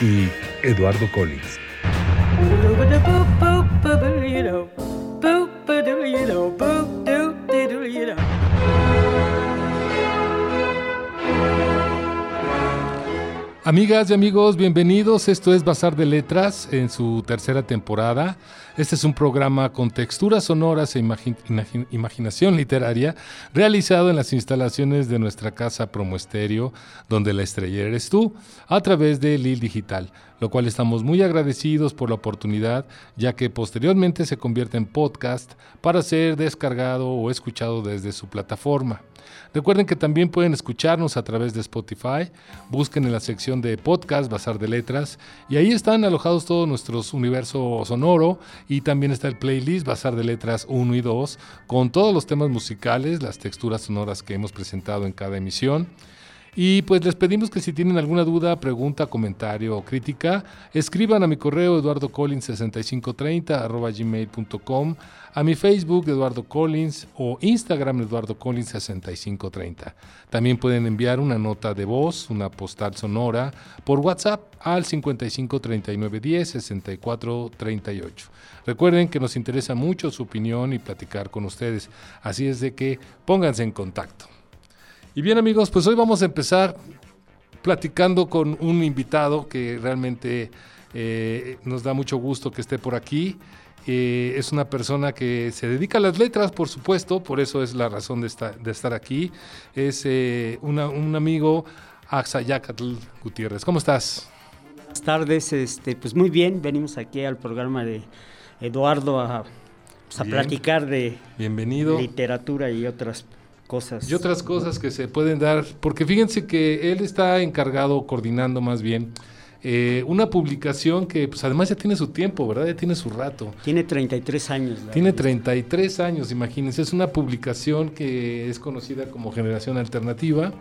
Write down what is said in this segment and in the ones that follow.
y Eduardo Collins. Amigas y amigos, bienvenidos. Esto es Bazar de Letras en su tercera temporada. Este es un programa con texturas sonoras e imaginación literaria realizado en las instalaciones de nuestra casa Promo Estéreo, donde la estrella eres tú, a través de Lil Digital, lo cual estamos muy agradecidos por la oportunidad, ya que posteriormente se convierte en podcast para ser descargado o escuchado desde su plataforma. Recuerden que también pueden escucharnos a través de Spotify. Busquen en la sección de podcast, Bazar de Letras, y ahí están alojados todos nuestros universo sonoro y también está el playlist Bazar de Letras 1 y 2 con todos los temas musicales, las texturas sonoras que hemos presentado en cada emisión. Y pues les pedimos que si tienen alguna duda, pregunta, comentario o crítica, escriban a mi correo eduardocollins6530 gmail.com, a mi Facebook Eduardo Collins o Instagram Eduardo Collins 6530. También pueden enviar una nota de voz, una postal sonora por WhatsApp al 553910 6438. Recuerden que nos interesa mucho su opinión y platicar con ustedes, así es de que pónganse en contacto. Y bien amigos, pues hoy vamos a empezar platicando con un invitado que realmente eh, nos da mucho gusto que esté por aquí. Eh, es una persona que se dedica a las letras, por supuesto, por eso es la razón de, estar, aquí. Es eh, un amigo, Axayacatl Gutiérrez. ¿Cómo estás? Buenas tardes, este, pues muy bien, venimos aquí al programa de Eduardo a, pues, a platicar de Bienvenido. literatura y otras cosas. Y otras cosas que se pueden dar, porque fíjense que él está encargado, coordinando más bien, eh, una publicación que pues además ya tiene su tiempo, ¿verdad? Ya tiene su rato. Tiene 33 años. Tiene 33 años, imagínense. Es una publicación que es conocida como Generación Alternativa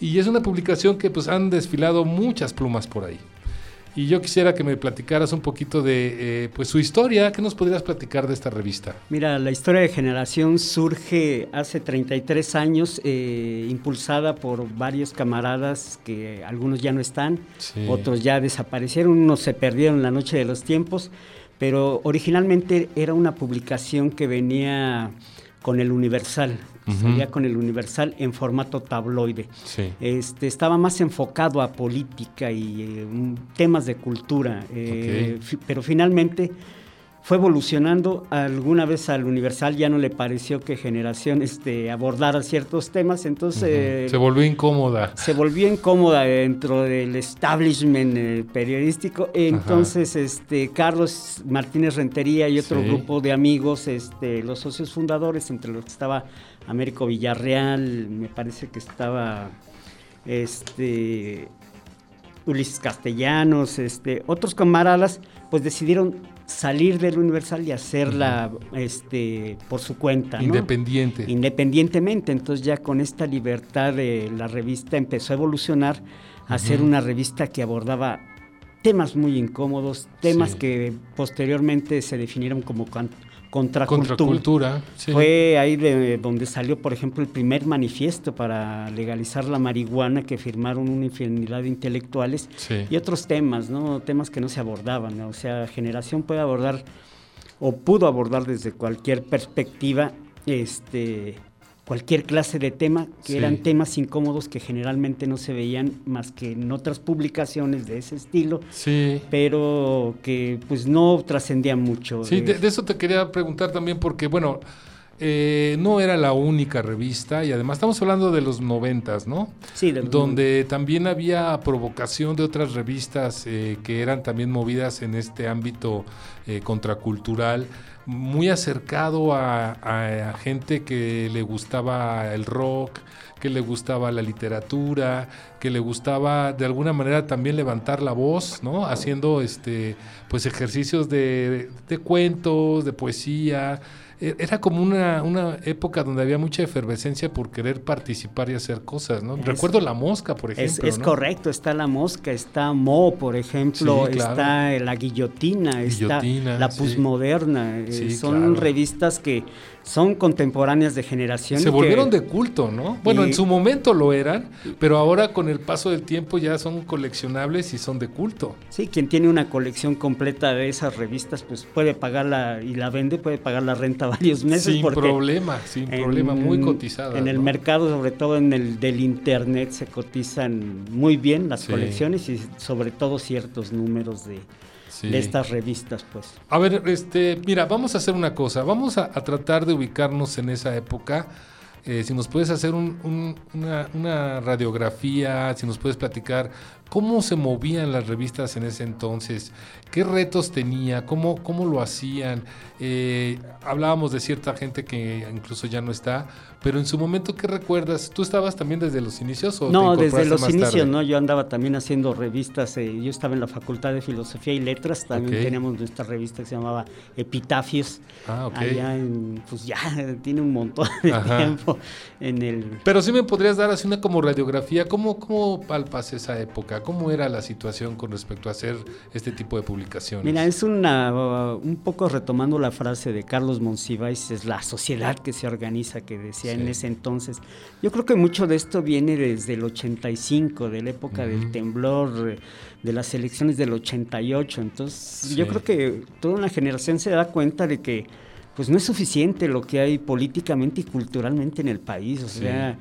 y es una publicación que pues han desfilado muchas plumas por ahí. Y yo quisiera que me platicaras un poquito de eh, pues su historia. ¿Qué nos podrías platicar de esta revista? Mira, la historia de Generación surge hace 33 años, eh, impulsada por varios camaradas que algunos ya no están, otros ya desaparecieron, unos se perdieron en la noche de los tiempos, pero originalmente era una publicación que venía con el Universal, salía con el Universal en formato tabloide. Este, estaba más enfocado a política y eh, temas de cultura, eh, pero finalmente fue evolucionando. Alguna vez al Universal ya no le pareció que Generación este, abordara ciertos temas, entonces... se volvió incómoda. Se volvió incómoda dentro del establishment eh, periodístico. Entonces, este, Carlos Martínez Rentería y otro grupo de amigos, este, los socios fundadores, entre los que estaba Américo Villarreal, me parece que estaba... Este, Ulises Castellanos, este, otros camaradas, pues decidieron salir del Universal y hacerla este, por su cuenta. Independiente. Independientemente. Entonces ya con esta libertad de la revista empezó a evolucionar a ser una revista que abordaba temas muy incómodos, temas que posteriormente se definieron como contracultura. Fue ahí de donde salió, por ejemplo, el primer manifiesto para legalizar la marihuana que firmaron una infinidad de intelectuales y otros temas, ¿no? Temas que no se abordaban. O sea, Generación puede abordar o pudo abordar desde cualquier perspectiva este cualquier clase de tema, que eran temas incómodos que generalmente no se veían más que en otras publicaciones de ese estilo, sí. pero que pues no trascendían mucho. Sí, de, eso te quería preguntar también porque, bueno, eh, no era la única revista y además estamos hablando de los noventas, ¿no? Sí, de Donde también había provocación de otras revistas eh, que eran también movidas en este ámbito eh, contracultural, muy acercado a, a, gente que le gustaba el rock, que le gustaba la literatura, que le gustaba de alguna manera también levantar la voz, ¿no? Haciendo este pues ejercicios de, de cuentos, de poesía, era como una, una, época donde había mucha efervescencia por querer participar y hacer cosas, ¿no? Recuerdo La Mosca, por ejemplo. Es, correcto, está La Mosca, está Mo, por ejemplo, está La Guillotina, está La Pusmoderna. Eh, son revistas que son contemporáneas de generación. Se volvieron de culto, ¿no? Bueno, en su momento lo eran, pero ahora con el paso del tiempo ya son coleccionables y son de culto. Sí, quien tiene una colección completa de esas revistas, pues puede pagarla y la vende, puede pagar la renta varios meses. Sin problema, sin problema, muy cotizada. En el mercado, sobre todo en el del internet, se cotizan muy bien las colecciones y sobre todo ciertos números de de estas revistas, pues. A ver, este, mira, vamos a hacer una cosa, vamos a, tratar de ubicarnos en esa época. Eh, si nos puedes hacer una, una, radiografía, si nos puedes platicar cómo se movían las revistas en ese entonces, qué retos tenía, cómo, cómo lo hacían. Eh, hablábamos de cierta gente que incluso ya no está, pero en su momento, ¿qué recuerdas? ¿Tú estabas también desde los inicios o No, desde los inicios, ¿no? Yo andaba también haciendo revistas. Eh, yo estaba en la Facultad de Filosofía y Letras. También teníamos nuestra revista que se llamaba Epitafios. Ah, ok. Allá en, pues ya tiene un montón de tiempo en el... Pero sí me podrías dar así una como radiografía. ¿Cómo, cómo palpas esa época? ¿Cómo era la situación con respecto a hacer este tipo de publicaciones? Mira, es una... un poco retomando la frase de Carlos Monsiváis, es la sociedad que se organiza, que decía en ese entonces. Yo creo que mucho de esto viene desde el 85, de la época del temblor, de las elecciones del 88. Entonces, yo creo que toda una generación se da cuenta de que pues no es suficiente lo que hay políticamente y culturalmente en el país. O sea,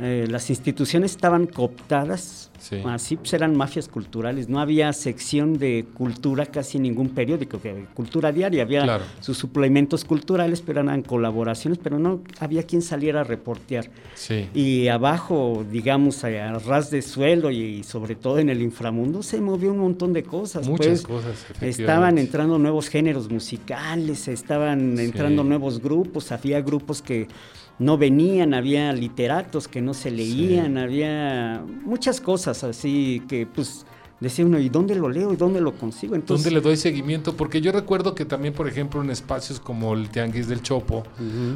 eh, las instituciones estaban cooptadas Así pues eran mafias culturales, no había sección de cultura casi en ningún periódico, que cultura diaria, había sus suplementos culturales, pero eran colaboraciones, pero no había quien saliera a reportear. Y abajo, digamos, a ras de suelo y, sobre todo en el inframundo se movió un montón de cosas. Muchas pues. cosas. Estaban entrando nuevos géneros musicales, estaban entrando nuevos grupos, había grupos que no venían, había literatos que no se leían, había muchas cosas así que pues decía uno, ¿y dónde lo leo y dónde lo consigo? Entonces, ¿Dónde le doy seguimiento? Porque yo recuerdo que también, por ejemplo, en espacios como el Tianguis del Chopo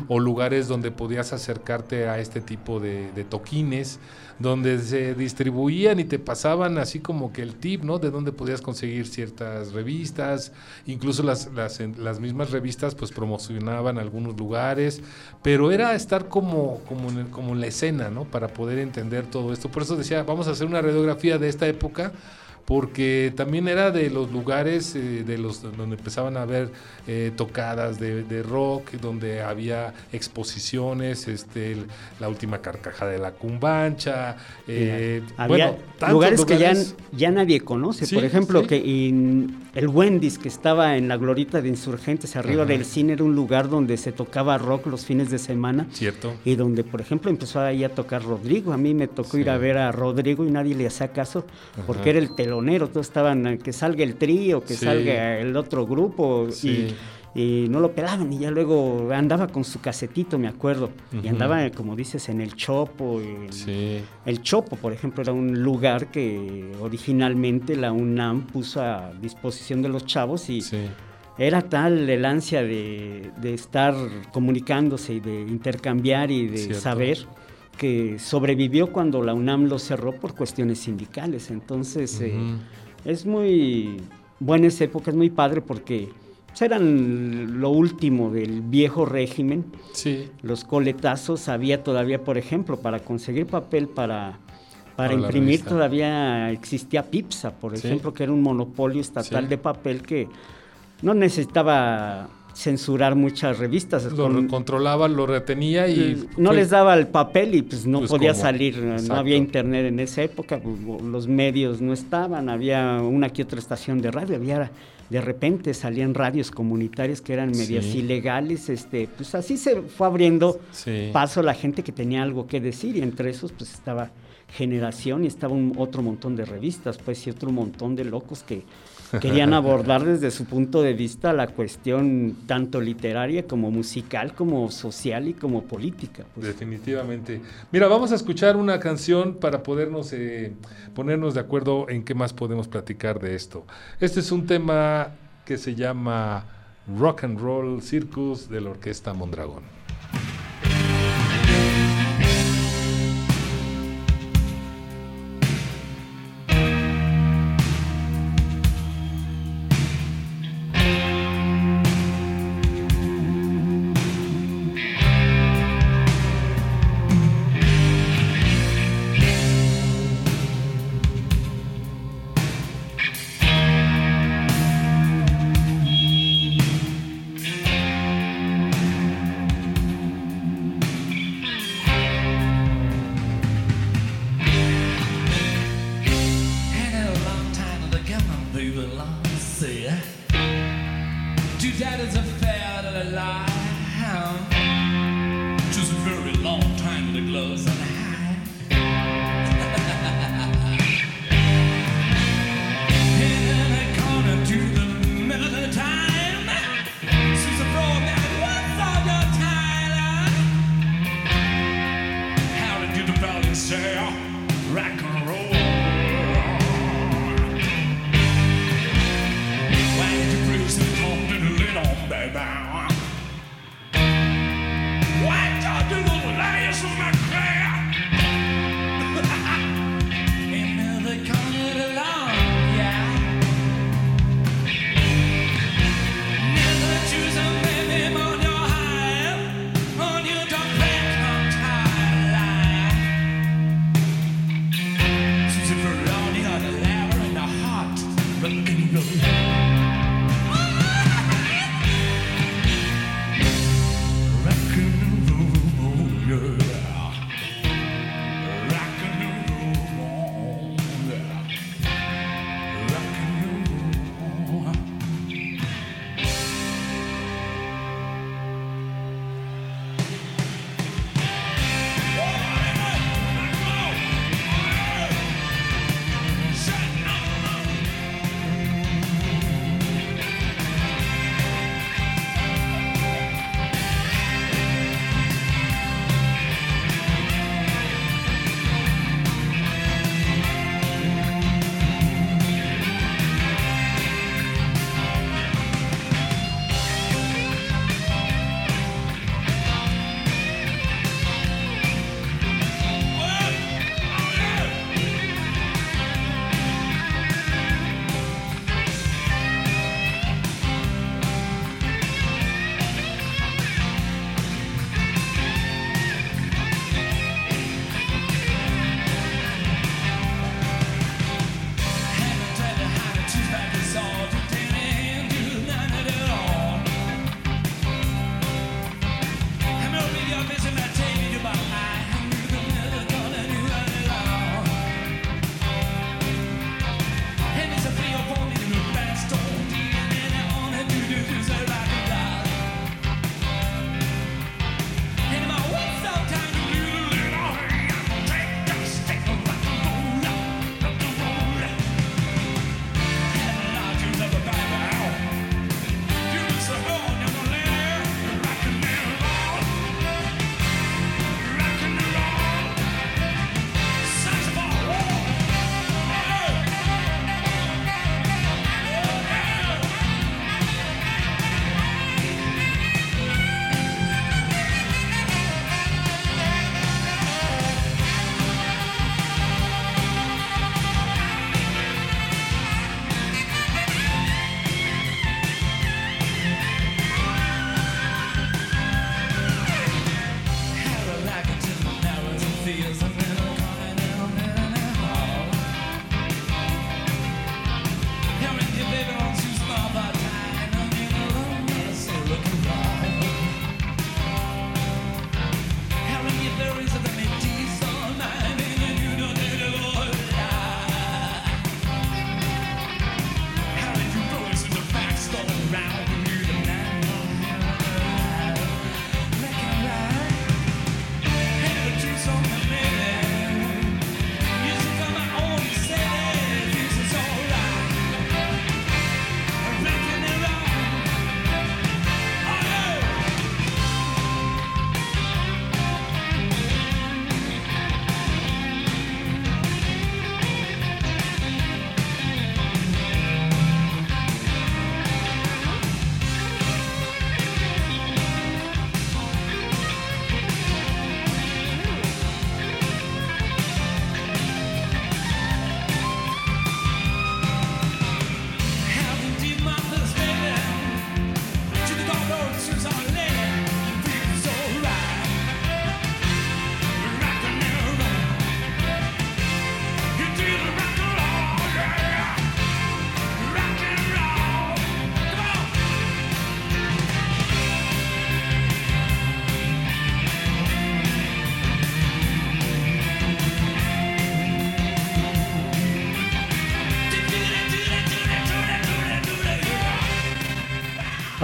o lugares donde podías acercarte a este tipo de, de, toquines, donde se distribuían y te pasaban así como que el tip, ¿no? De dónde podías conseguir ciertas revistas, incluso las, las, las mismas revistas pues promocionaban algunos lugares, pero era estar como, como, en, como en la escena, ¿no? Para poder entender todo esto. Por eso decía, vamos a hacer una radiografía de esta época porque también era de los lugares eh, de los donde empezaban a haber eh, tocadas de, rock, donde había exposiciones, este, la última carcaja de la cumbancha, eh, había lugares, que ya, ya nadie conoce, por ejemplo, que el Wendy's que estaba en la glorita de Insurgentes, arriba del cine, era un lugar donde se tocaba rock los fines de semana. Cierto. Y donde, por ejemplo, empezó ahí a tocar Rodrigo. A mí me tocó ir a ver a Rodrigo y nadie le hacía caso, porque era el telón todos estaban eh, que salga el trío, que salga el otro grupo y, no lo pelaban y ya luego andaba con su casetito, me acuerdo, y andaba, como dices, en el Chopo. El Chopo, por ejemplo, era un lugar que originalmente la UNAM puso a disposición de los chavos y... Era tal el ansia de, estar comunicándose y de intercambiar y de saber que sobrevivió cuando la UNAM lo cerró por cuestiones sindicales. Entonces, eh, es muy buena esa época, es muy padre porque pues, eran lo último del viejo régimen. Sí. Los coletazos, había todavía, por ejemplo, para conseguir papel para, para, imprimir, todavía existía PIPSA, por ejemplo, que era un monopolio estatal de papel que no necesitaba censurar muchas revistas. Lo controlaba, lo retenía y... No les daba el papel y pues no pues, podía salir, no había internet en esa época, pues, los medios no estaban, había una que otra estación de radio, había de repente salían radios comunitarias que eran medias ilegales, este, pues así se fue abriendo paso a la gente que tenía algo que decir y entre esos pues estaba Generación y estaba un otro montón de revistas, pues y otro montón de locos que querían abordar desde su punto de vista la cuestión tanto literaria como musical, como social y como política. Pues. Definitivamente. Mira, vamos a escuchar una canción para podernos eh, ponernos de acuerdo en qué más podemos platicar de esto. Este es un tema que se llama Rock and Roll Circus de la Orquesta Mondragón. see. Two daddies a to the lie. Just a very long time with the gloves on high. In a corner to the middle of the time. Yeah. bound. Why y'all do those liars on my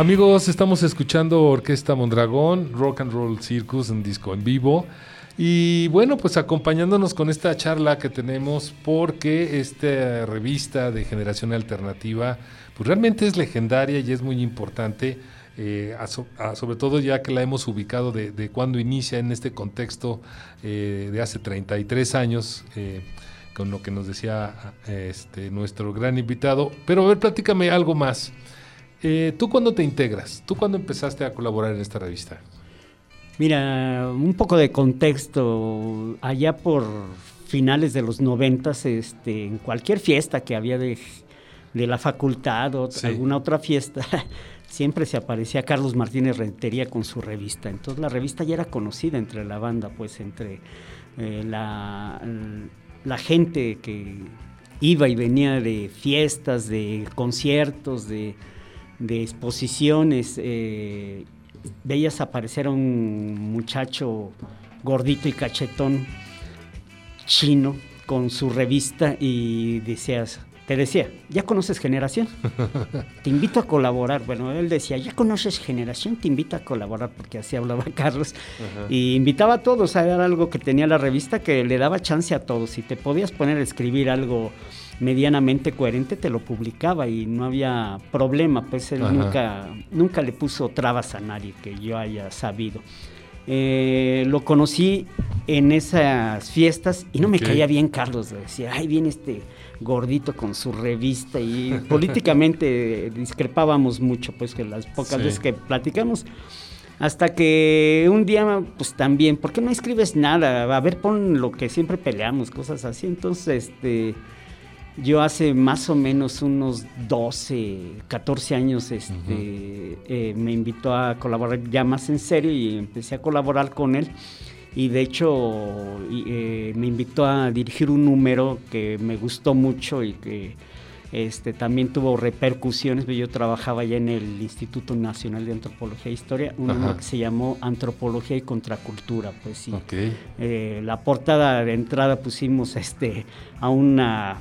Amigos, estamos escuchando Orquesta Mondragón, Rock and Roll Circus, un disco en vivo. Y bueno, pues acompañándonos con esta charla que tenemos, porque esta revista de Generación Alternativa, pues realmente es legendaria y es muy importante, eh, sobre todo ya que la hemos ubicado de, cuando inicia en este contexto eh, de hace 33 años. Eh, con lo que nos decía este, nuestro gran invitado. Pero a ver, platícame algo más. Eh, ¿Tú cuándo te integras? ¿Tú cuándo empezaste a colaborar en esta revista? Mira, un poco de contexto. Allá por finales de los noventas, este, en cualquier fiesta que había de, la facultad o alguna otra fiesta, siempre se aparecía Carlos Martínez Rentería con su revista. Entonces la revista ya era conocida entre la banda, pues entre eh, la, la gente que iba y venía de fiestas, de conciertos, de de exposiciones, eh, veías aparecer a un muchacho gordito y cachetón chino con su revista y decías, te decía, ¿ya conoces Generación? Te invito a colaborar. Bueno, él decía, ¿ya conoces Generación? Te invito a colaborar, porque así hablaba Carlos. Y invitaba a todos, a ver algo que tenía la revista que le daba chance a todos. Si te podías poner a escribir algo medianamente coherente te lo publicaba y no había problema, pues él nunca, nunca le puso trabas a nadie que yo haya sabido. Eh, lo conocí en esas fiestas y no me caía bien Carlos, decía, ay, viene este gordito con su revista y políticamente discrepábamos mucho, pues que las pocas veces que platicamos, hasta que un día, pues también, ¿por qué no escribes nada? A ver, pon lo que siempre peleamos, cosas así. Entonces, este, yo hace más o menos unos 12, 14 años este, eh, me invitó a colaborar ya más en serio y empecé a colaborar con él. Y de hecho eh, me invitó a dirigir un número que me gustó mucho y que este, también tuvo repercusiones. Yo trabajaba ya en el Instituto Nacional de Antropología e Historia, un número que se llamó Antropología y Contracultura. Pues sí. Eh, la portada de entrada pusimos este, a una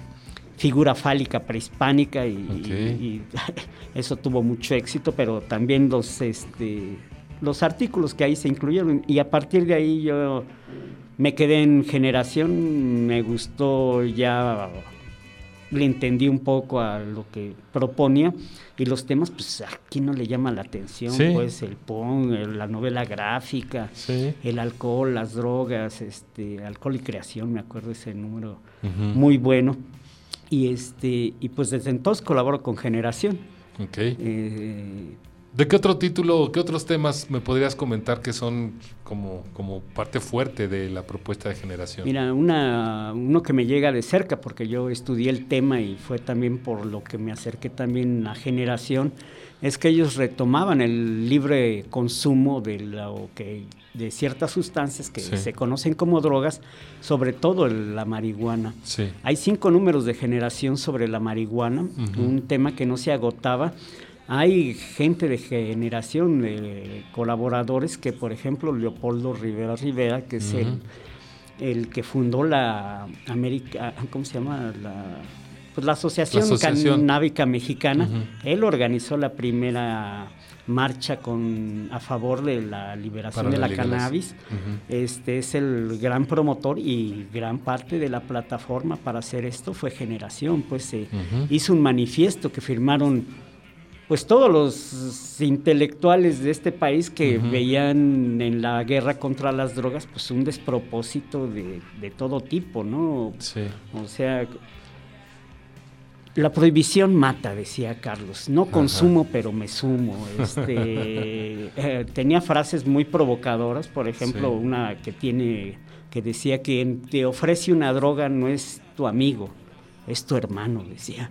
figura fálica prehispánica y, eso tuvo mucho éxito, pero también los, este, los artículos que ahí se incluyeron. Y a partir de ahí yo me quedé en generación, me gustó ya le entendí un poco a lo que proponía. Y los temas, pues aquí no le llama la atención, pues el PON, la novela gráfica, el alcohol, las drogas, este, alcohol y creación, me acuerdo ese número muy bueno. Y, este, y pues desde entonces colaboro con Generación. Ok. Eh, ¿De qué otro título, qué otros temas me podrías comentar que son como, como parte fuerte de la propuesta de generación? Mira, una, uno que me llega de cerca, porque yo estudié el tema y fue también por lo que me acerqué también a generación, es que ellos retomaban el libre consumo de, lo que, de ciertas sustancias que se conocen como drogas, sobre todo la marihuana. Hay cinco números de generación sobre la marihuana, un tema que no se agotaba. Hay gente de generación, de colaboradores, que por ejemplo Leopoldo Rivera Rivera, que es el, el que fundó la América, ¿cómo se llama? La, pues la Asociación, Canábica Mexicana, él organizó la primera marcha con a favor de la liberación de la, cannabis. Este es el gran promotor y gran parte de la plataforma para hacer esto fue Generación, pues se hizo un manifiesto que firmaron pues todos los intelectuales de este país que veían en la guerra contra las drogas pues un despropósito de, de todo tipo, ¿no? Sí. O sea, la prohibición mata, decía Carlos. No consumo, pero me sumo. Este, eh, tenía frases muy provocadoras, por ejemplo, una que tiene que decía que te ofrece una droga no es tu amigo, es tu hermano, decía.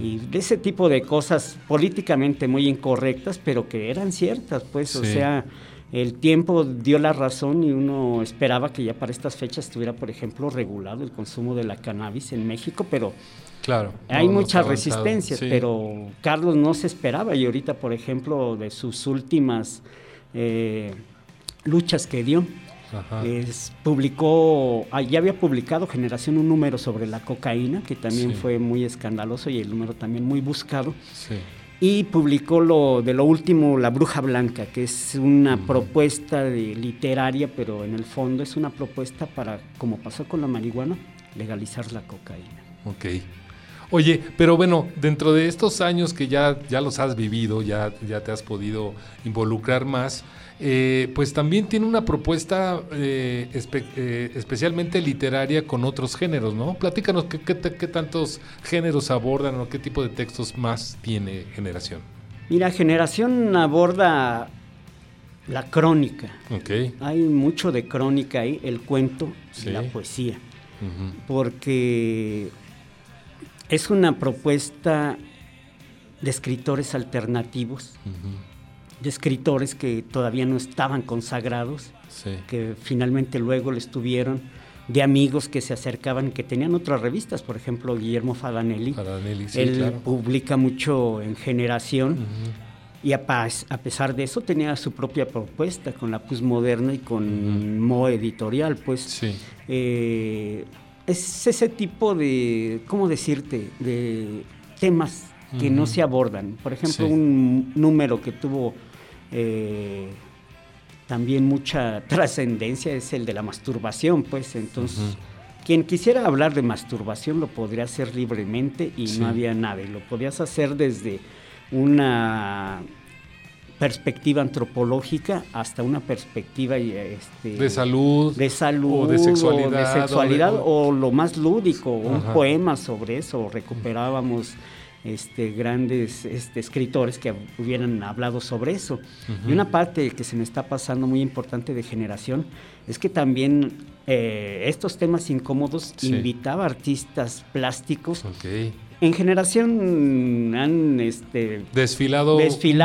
Y de ese tipo de cosas políticamente muy incorrectas, pero que eran ciertas, pues, o sea, el tiempo dio la razón y uno esperaba que ya para estas fechas estuviera, por ejemplo, regulado el consumo de la cannabis en México, pero Claro. Hay muchas resistencias, pero Carlos no se esperaba y ahorita, por ejemplo, de sus últimas eh, luchas que dio, publicó, ah, ya había publicado Generación un número sobre la cocaína, que también fue muy escandaloso y el número también muy buscado. y publicó lo de lo último La Bruja Blanca, que es una propuesta de, literaria, pero en el fondo es una propuesta para, como pasó con la marihuana, legalizar la cocaína. Ok. Oye, pero bueno, dentro de estos años que ya, ya los has vivido, ya, ya te has podido involucrar más, eh, pues también tiene una propuesta eh, eh, especialmente literaria con otros géneros, ¿no? Platícanos qué, qué, tantos géneros abordan o qué tipo de textos más tiene Generación. Mira, Generación aborda la crónica. Okay. Hay mucho de crónica ahí, el cuento y la poesía. Porque es una propuesta de escritores alternativos de escritores que todavía no estaban consagrados, que finalmente luego les tuvieron, de amigos que se acercaban, que tenían otras revistas, por ejemplo, Guillermo Fadanelli. él publica mucho en Generación. Y a, a, pesar de eso tenía su propia propuesta con la Pusmoderna y con Mo Editorial, pues. Eh, es ese tipo de, ¿cómo decirte?, de temas que no se abordan. Por ejemplo, un número que tuvo eh, también mucha trascendencia es el de la masturbación, pues entonces... Quien quisiera hablar de masturbación lo podría hacer libremente y no había nada. Y lo podías hacer desde una perspectiva antropológica hasta una perspectiva este, de salud, de salud o de sexualidad, o, sexualidad, o, lo más lúdico, un poema sobre eso, recuperábamos este, grandes este, escritores que hubieran hablado sobre eso. Y una parte que se me está pasando muy importante de generación es que también eh, estos temas incómodos invitaba artistas plásticos en generación han este, desfilado,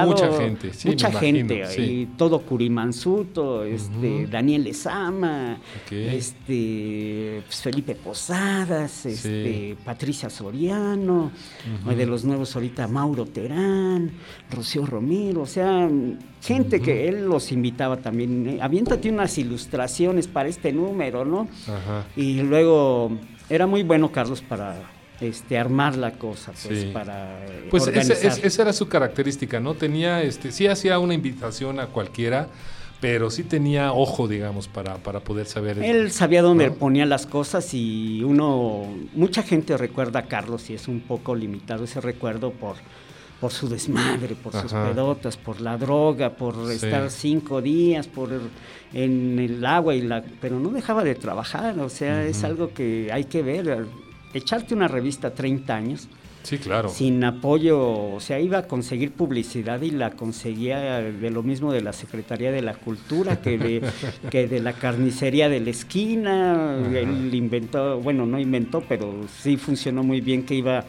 mucha gente. mucha gente. Y todo Curimansuto, este, Daniel Ezama, este, pues, Felipe Posadas, este, Patricia Soriano, de los nuevos ahorita Mauro Terán, Rocío Romero, o sea, gente que él los invitaba también. Aviéntate unas ilustraciones para este número, ¿no? Y luego era muy bueno Carlos para este, armar la cosa, pues, para Pues esa era su característica, ¿no? Tenía, este, sí hacía una invitación a cualquiera, pero sí tenía ojo, digamos, para, para poder saber. Él sabía dónde ponía las cosas y uno, mucha gente recuerda a Carlos y es un poco limitado ese recuerdo por, por su desmadre, por sus pedotas, por la droga, por estar cinco días, por en el agua y la, pero no dejaba de trabajar, o sea, es algo que hay que ver echarte una revista 30 años. Sí, claro. Sin apoyo, o sea, iba a conseguir publicidad y la conseguía de lo mismo de la Secretaría de la Cultura que de, que de la carnicería de la esquina. Él inventó, bueno, no inventó, pero sí funcionó muy bien que iba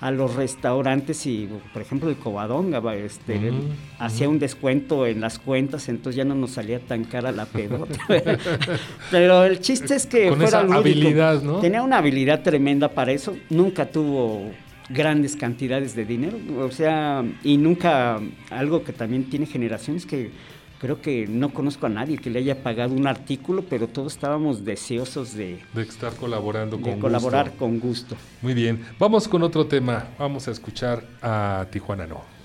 a los restaurantes y, por ejemplo, el Covadonga, este, hacía un descuento en las cuentas, entonces ya no nos salía tan cara la pedota. Pero el chiste es que Con esa habilidad, ¿no? Tenía una habilidad tremenda para eso, nunca tuvo grandes cantidades de dinero, o sea, y nunca, algo que también tiene generaciones que creo que no conozco a nadie que le haya pagado un artículo, pero todos estábamos deseosos de, de estar colaborando de colaborar con gusto. Muy bien, vamos con otro tema. Vamos a escuchar a Tijuana No.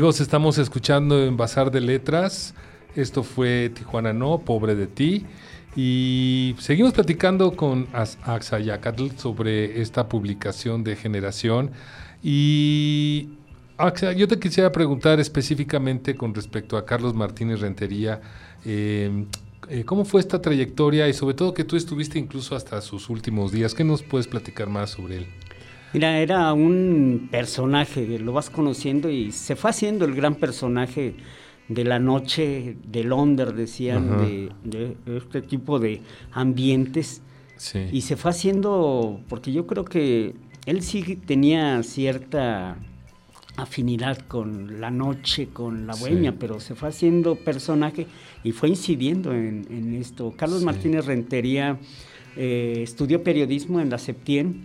Amigos, estamos escuchando en Bazar de Letras. Esto fue Tijuana No, Pobre de ti. Y seguimos platicando con Axayacatl sobre esta publicación de generación. Y Axa, yo te quisiera preguntar específicamente con respecto a Carlos Martínez Rentería. Em, eh, ¿Cómo fue esta trayectoria y sobre todo que tú estuviste incluso hasta sus últimos días? ¿Qué nos puedes platicar más sobre él? Mira, era un personaje, lo vas conociendo y se fue haciendo el gran personaje de la noche de Londres, decían, de, este tipo de ambientes. Y se fue haciendo, porque yo creo que él sí tenía cierta afinidad con la noche, con la bohemia, pero se fue haciendo personaje y fue incidiendo en, esto. Carlos Martínez Rentería eh, estudió periodismo en la Septien,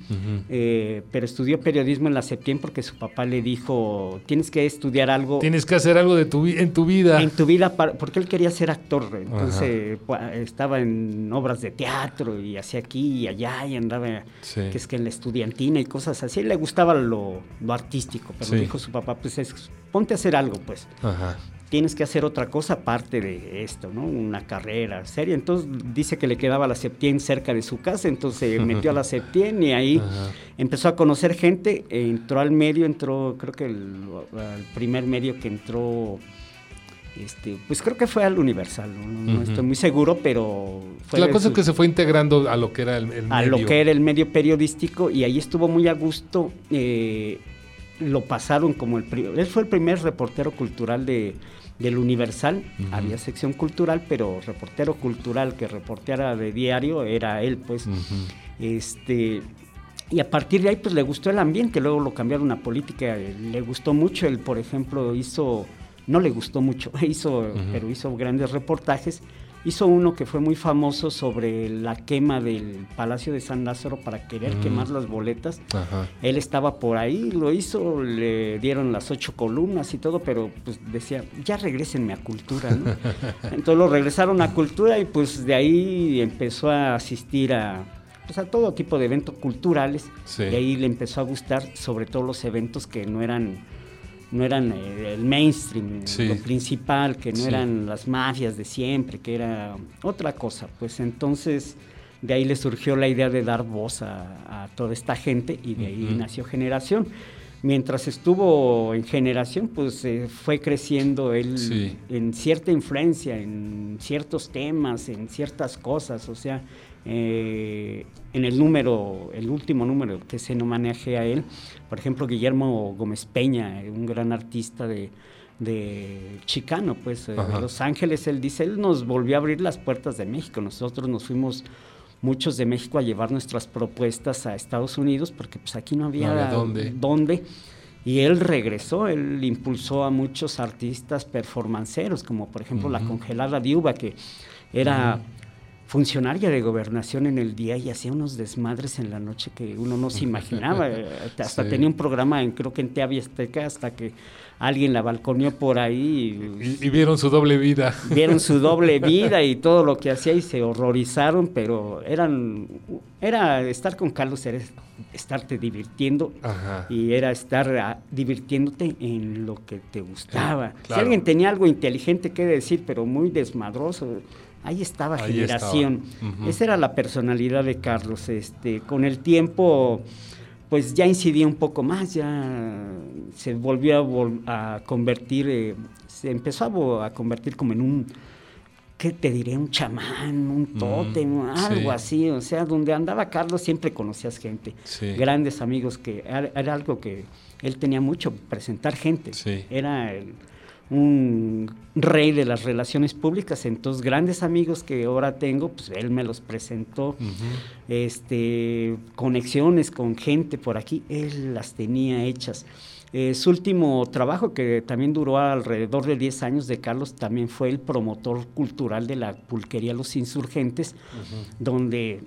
eh, pero estudió periodismo en la Septien porque su papá le dijo, tienes que estudiar algo. Tienes que hacer algo de tu, en tu vida. En tu vida, porque él quería ser actor. Entonces estaba en obras de teatro y hacía aquí y allá y andaba, que es que en la estudiantina y cosas así. Le gustaba lo, artístico, pero dijo su papá, pues es, ponte a hacer algo, pues. Ajá tienes que hacer otra cosa aparte de esto, ¿no? Una carrera seria. Entonces dice que le quedaba la Septien cerca de su casa, entonces metió a la Septien y ahí empezó a conocer gente, entró al medio, entró, creo que el, primer medio que entró, este, pues creo que fue al Universal, no, estoy muy seguro, pero fue... La cosa es que se fue integrando a lo que era el, medio. A lo que era el medio periodístico y ahí estuvo muy a gusto. Eh, lo pasaron como el... Él fue el primer reportero cultural de, del Universal, había sección cultural, pero reportero cultural que reporteara de diario era él, pues. Este y a partir de ahí pues le gustó el ambiente, luego lo cambiaron a política, le gustó mucho, él por ejemplo hizo no le gustó mucho, hizo pero hizo grandes reportajes hizo uno que fue muy famoso sobre la quema del Palacio de San Lázaro para querer mm. quemar las boletas. Él estaba por ahí, lo hizo, le dieron las ocho columnas y todo, pero pues decía, ya regresenme a cultura, Entonces lo regresaron a cultura y pues de ahí empezó a asistir a, pues, a todo tipo de eventos culturales. Y ahí le empezó a gustar sobre todo los eventos que no eran no eran el mainstream, lo principal, que no eran las mafias de siempre, que era otra cosa. Pues entonces de ahí le surgió la idea de dar voz a, toda esta gente y de ahí nació Generación. Mientras estuvo en Generación, pues eh, fue creciendo él en cierta influencia, en ciertos temas, en ciertas cosas, o sea, eh, en el número, el último número que se no maneje a él, por ejemplo, Guillermo Gómez Peña, un gran artista de, chicano, pues, eh, de Los Ángeles, él dice, él nos volvió a abrir las puertas de México, nosotros nos fuimos muchos de México a llevar nuestras propuestas a Estados Unidos porque pues aquí no había, dónde. Y él regresó, él impulsó a muchos artistas performanceros, como por ejemplo La Congelada Viuda, que era funcionaria de gobernación en el día y hacía unos desmadres en la noche que uno no se imaginaba. Eh, hasta tenía un programa en creo que en TV Azteca hasta que alguien la balconeó por ahí. Y, vieron su doble vida. Vieron su doble vida y todo lo que hacía y se horrorizaron, pero eran era estar con Carlos era estarte divirtiendo y era estar ah, divirtiéndote en lo que te gustaba. Si alguien tenía algo inteligente que decir, pero muy desmadroso, Ahí estaba generación. Esa era la personalidad de Carlos. Este, con el tiempo, pues ya incidía un poco más, ya se volvió a, convertir, eh, se empezó a, convertir como en un, ¿qué te diré? Un chamán, un tótem, algo así. O sea, donde andaba Carlos siempre conocías gente, grandes amigos, que era, algo que él tenía mucho, presentar gente. Era el un rey de las relaciones públicas, entonces grandes amigos que ahora tengo, pues él me los presentó, este, conexiones con gente por aquí, él las tenía hechas. Eh, su último trabajo, que también duró alrededor de 10 años de Carlos, también fue el promotor cultural de la pulquería Los Insurgentes, donde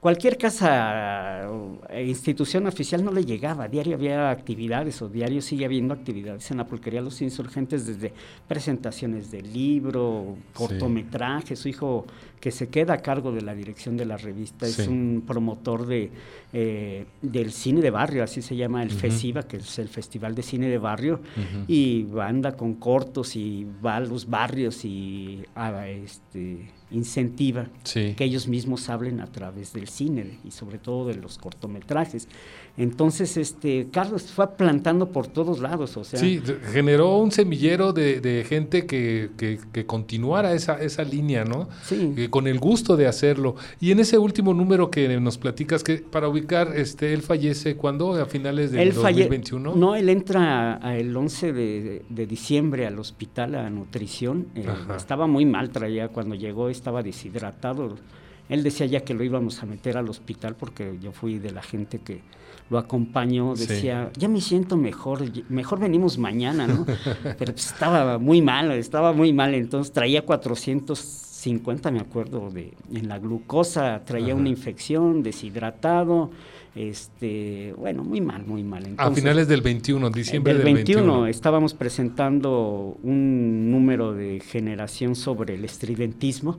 cualquier casa e institución oficial no le llegaba. Diario había actividades o diario sigue habiendo actividades en la pulquería Los Insurgentes desde presentaciones de libro, cortometrajes. Su hijo que se queda a cargo de la dirección de la revista. Es un promotor de, eh, del cine de barrio, así se llama el FESIVA, que es el Festival de Cine de Barrio, y anda con cortos y va a los barrios y a, este incentiva que ellos mismos hablen a través del cine y sobre todo de los cortometrajes. Entonces, este, Carlos fue plantando por todos lados, o sea... Sí, generó un semillero de, gente que, que, continuara esa, esa línea, ¿no? Sí. con el gusto de hacerlo. Y en ese último número que nos platicas, que para ubicar, este, él fallece, ¿cuándo? ¿A finales del 2021? No, él entra el 11 de, diciembre al hospital a nutrición. Eh, estaba muy mal, traía cuando llegó, estaba deshidratado. Él decía ya que lo íbamos a meter al hospital porque yo fui de la gente que lo acompañó, decía, ya me siento mejor, mejor venimos mañana, ¿no? Pero pues, estaba muy mal, estaba muy mal, entonces traía 450, me acuerdo, de, en la glucosa, traía una infección, deshidratado, este, bueno, muy mal, muy mal. a finales del 21, diciembre del, 21, estábamos presentando un número de generación sobre el estridentismo.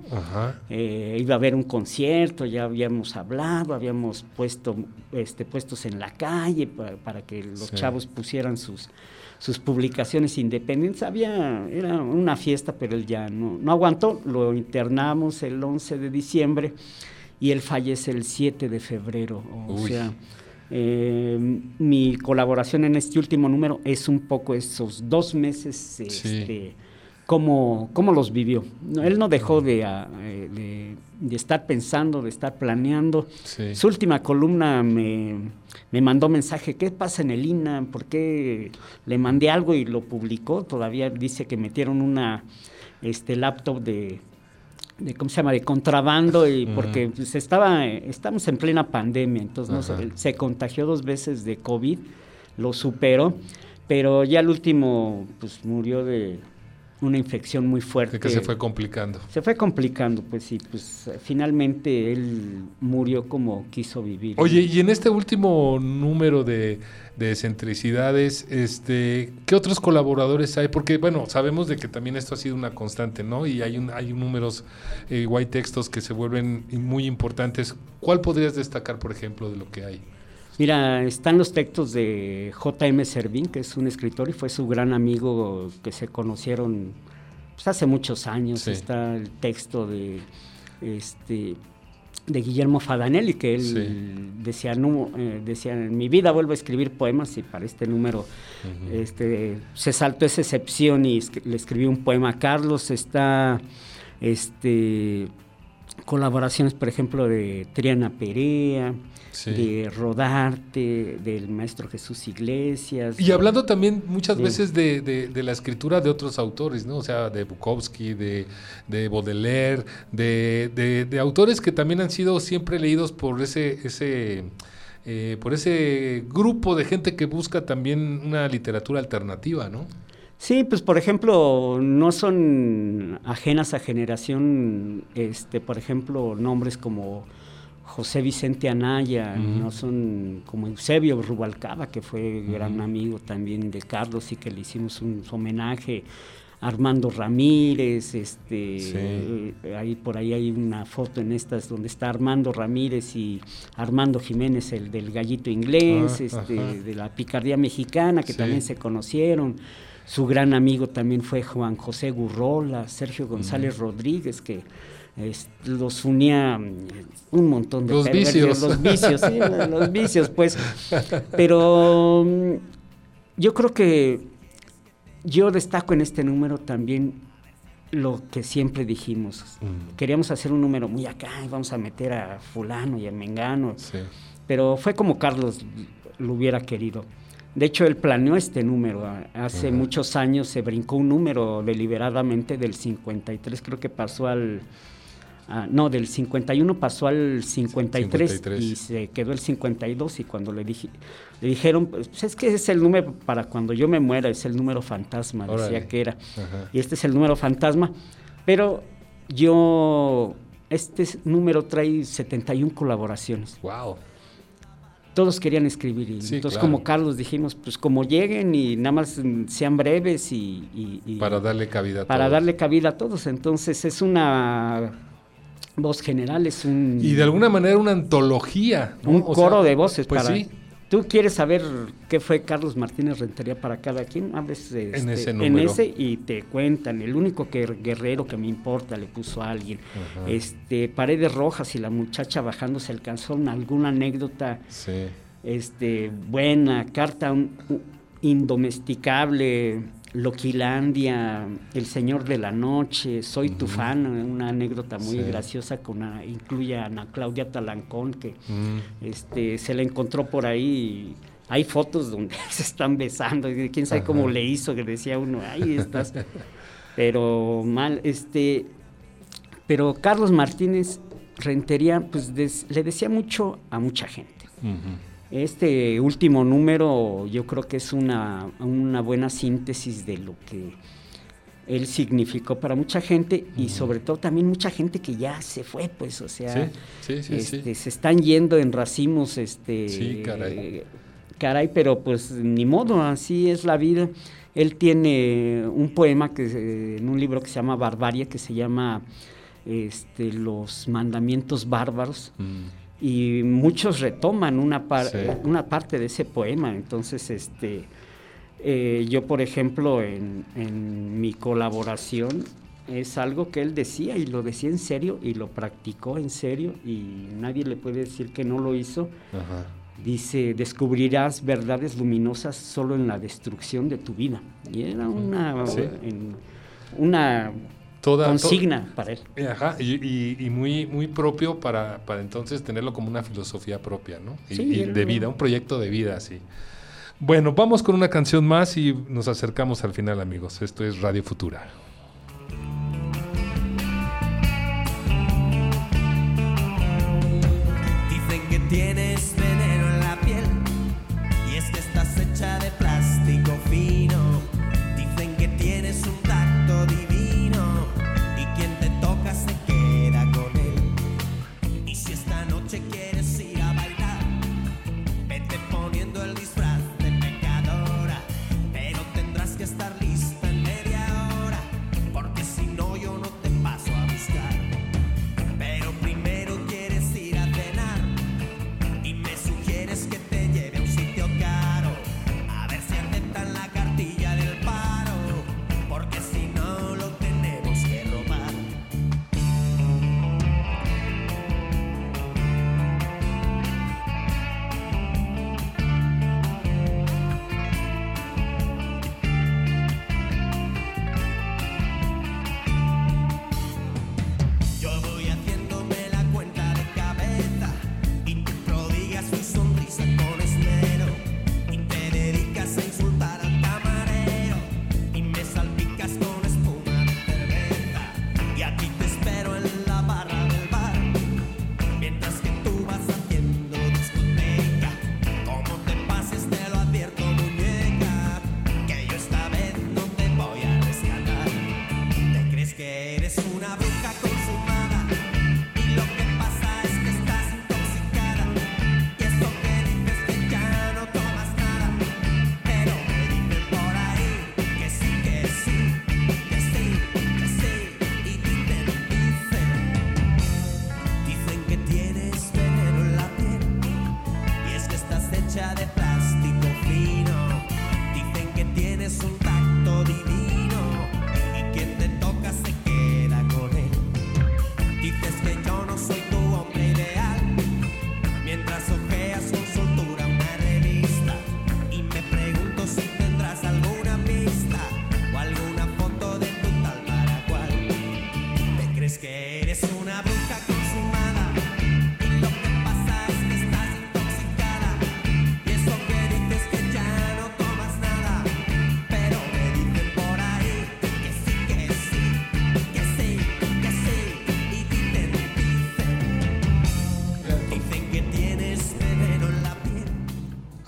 Eh, iba a haber un concierto, ya habíamos hablado, habíamos puesto este, puestos en la calle para, que los chavos pusieran sus sus publicaciones independientes. Había, era una fiesta, pero él ya no, no aguantó. Lo internamos el 11 de diciembre y él fallece el 7 de febrero. O sea, eh, mi colaboración en este último número es un poco esos dos meses, este, cómo, los vivió. Él no dejó ah, de, de, estar pensando, de estar planeando. Su última columna me, me, mandó mensaje, ¿qué pasa en el INA? ¿Por qué le mandé algo y lo publicó? Todavía dice que metieron una este, laptop de de cómo se llama de contrabando y porque pues, estaba estamos en plena pandemia entonces se contagió dos veces de covid lo superó pero ya el último pues murió de una infección muy fuerte. que se fue complicando. Se fue complicando, pues sí, pues finalmente él murió como quiso vivir. Oye, y en este último número de, de excentricidades, este, ¿qué otros colaboradores hay? Porque, bueno, sabemos de que también esto ha sido una constante, ¿no? Y hay, un, hay números, eh, white textos que se vuelven muy importantes. ¿Cuál podrías destacar, por ejemplo, de lo que hay? Mira, están los textos de J.M. Servín, que es un escritor y fue su gran amigo que se conocieron pues, hace muchos años. Está el texto de este de Guillermo Fadanelli, que él decía, no, eh, decía, en mi vida vuelvo a escribir poemas y para este número este, se saltó esa excepción y le escribí un poema a Carlos. Está este, colaboraciones, por ejemplo, de Triana Perea, de Rodarte, del maestro Jesús Iglesias. Y hablando también muchas veces de, la escritura de otros autores, ¿no? O sea, de Bukowski, de, de Baudelaire, de, autores que también han sido siempre leídos por ese, ese eh, por ese grupo de gente que busca también una literatura alternativa, ¿no? Sí, pues por ejemplo, no son ajenas a generación, este, por ejemplo, nombres como José Vicente Anaya, no son como Eusebio Rubalcaba, que fue gran amigo también de Carlos y que le hicimos un homenaje. Armando Ramírez, este, eh, ahí por ahí hay una foto en estas donde está Armando Ramírez y Armando Jiménez, el del gallito inglés, ah, este, de la picardía mexicana, que también se conocieron. Su gran amigo también fue Juan José Gurrola, Sergio González Rodríguez, que los unía mm, un montón de los vicios. los vicios, sí, los vicios, pues. Pero mm, yo creo que yo destaco en este número también lo que siempre dijimos. Mm. Queríamos hacer un número muy acá, y vamos a meter a fulano y a mengano. Pero fue como Carlos lo hubiera querido. De hecho, él planeó este número. Hace muchos años se brincó un número deliberadamente del 53, creo que pasó al Ah, no, del 51 pasó al 53, y se quedó el 52 y cuando le, dije, le dijeron, pues es que es el número para cuando yo me muera, es el número fantasma, decía que era. Y este es el número fantasma. Pero yo este número trae 71 colaboraciones. Wow. Todos querían escribir y Sí, entonces claro. como Carlos dijimos, pues como lleguen y nada más sean breves y, y- y- Para darle cabida a para todos. darle cabida a todos. Entonces es una voz general, es un, Y de alguna manera una antología. ¿no? un O coro sea, de voces. Pues para, sí. ¿Tú quieres saber qué fue Carlos Martínez Rentería para cada quien? Abres este, En ese en ese y te cuentan. El único que guerrero que me importa le puso a alguien. Ajá. Este, Paredes Rojas y la muchacha bajándose el calzón, alguna anécdota Sí. este, buena, carta un- un- indomesticable, Loquilandia, El Señor de la Noche, Soy tu fan, una anécdota muy Sí. graciosa con a- incluye a Ana Claudia Talancón que Mm. este, se la encontró por ahí. Hay fotos donde se están besando, y quién sabe cómo le hizo, que decía uno, ahí estás. pero mal, este, pero Carlos Martínez Rentería, pues des- le decía mucho a mucha gente. Ujú. Este último número yo creo que es una, una buena síntesis de lo que él significó para mucha gente y sobre todo también mucha gente que ya se fue, pues, o sea, Sí, sí, sí, sí. este, se están yendo en racimos, este, Sí, caray. eh, caray, pero pues ni modo, así es la vida. Él tiene un poema que en un libro que se llama Barbarie, que se llama este, Los mandamientos bárbaros Mm. Y muchos retoman una, par- Sí. una parte de ese poema. Entonces, este, eh, yo, por ejemplo, en, en mi colaboración, es algo que él decía y lo decía en serio y lo practicó en serio y nadie le puede decir que no lo hizo. Ajá. Dice, descubrirás verdades luminosas solo en la destrucción de tu vida. Y era una, Sí. en- una Toda, to- consigna para él. Eh, Ajá, y, y- y muy, muy propio para, para entonces tenerlo como una filosofía propia, ¿no? Y, Sí, y de vida, un proyecto de vida, así. Bueno, vamos con una canción más y nos acercamos al final, amigos. Esto es Radio Futura.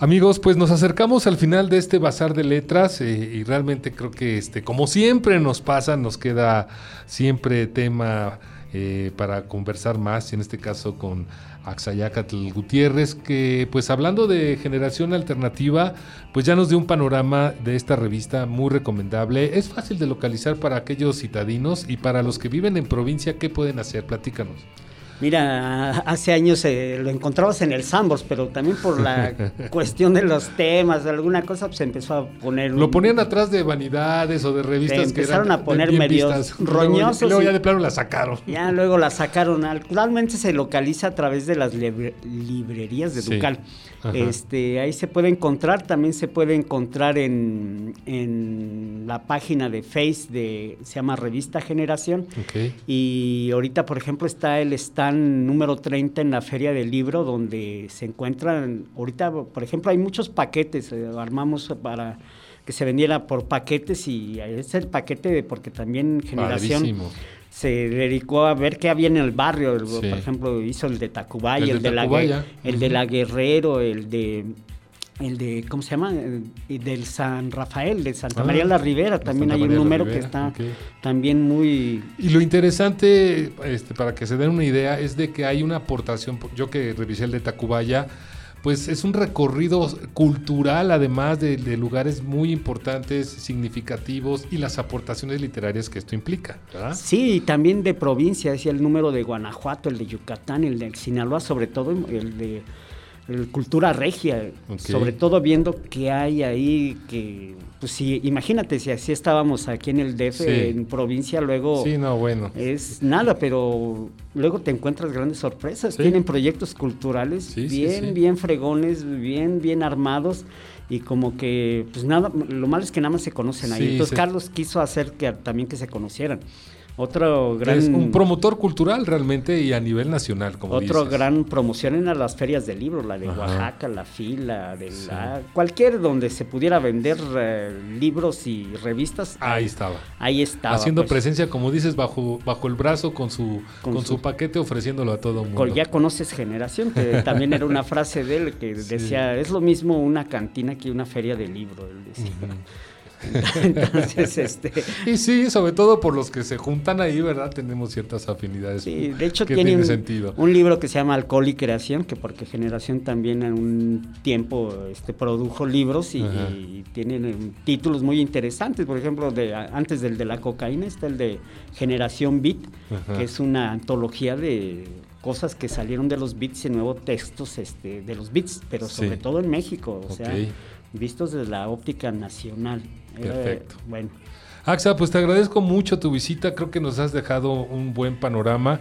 Amigos, pues nos acercamos al final de este bazar de letras eh, y realmente creo que este, como siempre nos pasa, nos queda siempre tema eh, para conversar más, en este caso con Axayacatl Gutiérrez, que pues hablando de generación alternativa, pues ya nos dio un panorama de esta revista muy recomendable. Es fácil de localizar para aquellos citadinos y para los que viven en provincia, ¿qué pueden hacer? Platícanos. Mira, hace años eh, lo encontrabas en el Sambors, pero también por la cuestión de los temas, de alguna cosa, pues empezó a poner... Lo ponían atrás de vanidades o de revistas que empezaron a poner medios roñosos. Y luego, ya de plano la sacaron. Ya luego la sacaron. Actualmente se localiza a través de las librerías de Ducal. Este, ahí se puede encontrar, también se puede encontrar en, en la página de Face de, se llama Revista Generación. Y ahorita, por ejemplo, está el stand número 30 en la Feria del Libro, donde se encuentran, ahorita, por ejemplo, hay muchos paquetes, eh, armamos para que se vendiera por paquetes y es el paquete de, porque también Generación se dedicó a ver qué había en el barrio. Por ejemplo, hizo el de Tacubaya, el, de, la, el de la Guerrero, el de el de, ¿cómo se llama? El del San Rafael, de Santa ah, María la Ribera, también hay un número que está también muy... Y lo interesante, este, para que se den una idea, es de que hay una aportación, yo que revisé el de Tacubaya, pues es un recorrido cultural, además de, lugares muy importantes, significativos y las aportaciones literarias que esto implica. Sí, y también de provincia, decía el número de Guanajuato, el de Yucatán, el de Sinaloa, sobre todo el de cultura regia, sobre todo viendo que hay ahí que, pues sí, imagínate si así estábamos aquí en el DF, en provincia, luego sí, no, bueno. es nada, pero luego te encuentras grandes sorpresas, tienen proyectos culturales bien, bien fregones, bien, bien armados y como que, pues nada, lo malo es que nada más se conocen ahí, entonces Carlos quiso hacer que también que se conocieran. Otro gran... Es un promotor cultural realmente y a nivel nacional, como Otro gran promoción en las ferias de libros, la de Oaxaca, la fila, de la... Cualquier donde se pudiera vender eh, libros y revistas. Ahí estaba. Ahí estaba. Haciendo pues. presencia, como dices, bajo, bajo el brazo con su, con, su, paquete ofreciéndolo a todo el mundo. Ya conoces generación, que también era una frase de él que decía, es lo mismo una cantina que una feria de libros. Él decía. Entonces, este... Y sí, sobre todo por los que se juntan ahí, ¿verdad? Tenemos ciertas afinidades. Sí, de hecho tiene, un, sentido. un libro que se llama Alcohol y Creación, que porque Generación también en un tiempo este, produjo libros y, tienen eh, títulos muy interesantes. Por ejemplo, de, antes del de la cocaína está el de Generación Beat, que es una antología de cosas que salieron de los beats y nuevos textos este, de los beats, pero sobre todo en México, o sea, vistos desde la óptica nacional. Perfecto. bueno. Axa, pues te agradezco mucho tu visita, creo que nos has dejado un buen panorama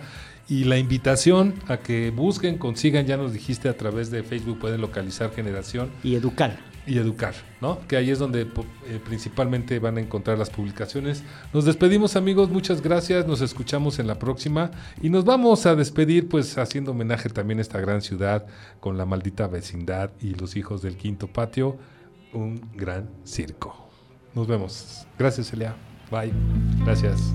y la invitación a que busquen, consigan, ya nos dijiste a través de Facebook pueden localizar Generación. Y educar. Y educar, ¿no? Que ahí es donde eh, principalmente van a encontrar las publicaciones. Nos despedimos amigos, muchas gracias, nos escuchamos en la próxima y nos vamos a despedir pues haciendo homenaje también a esta gran ciudad con la maldita vecindad y los hijos del quinto patio, un gran circo. Nos vemos. Gracias, Elia. Bye. Gracias.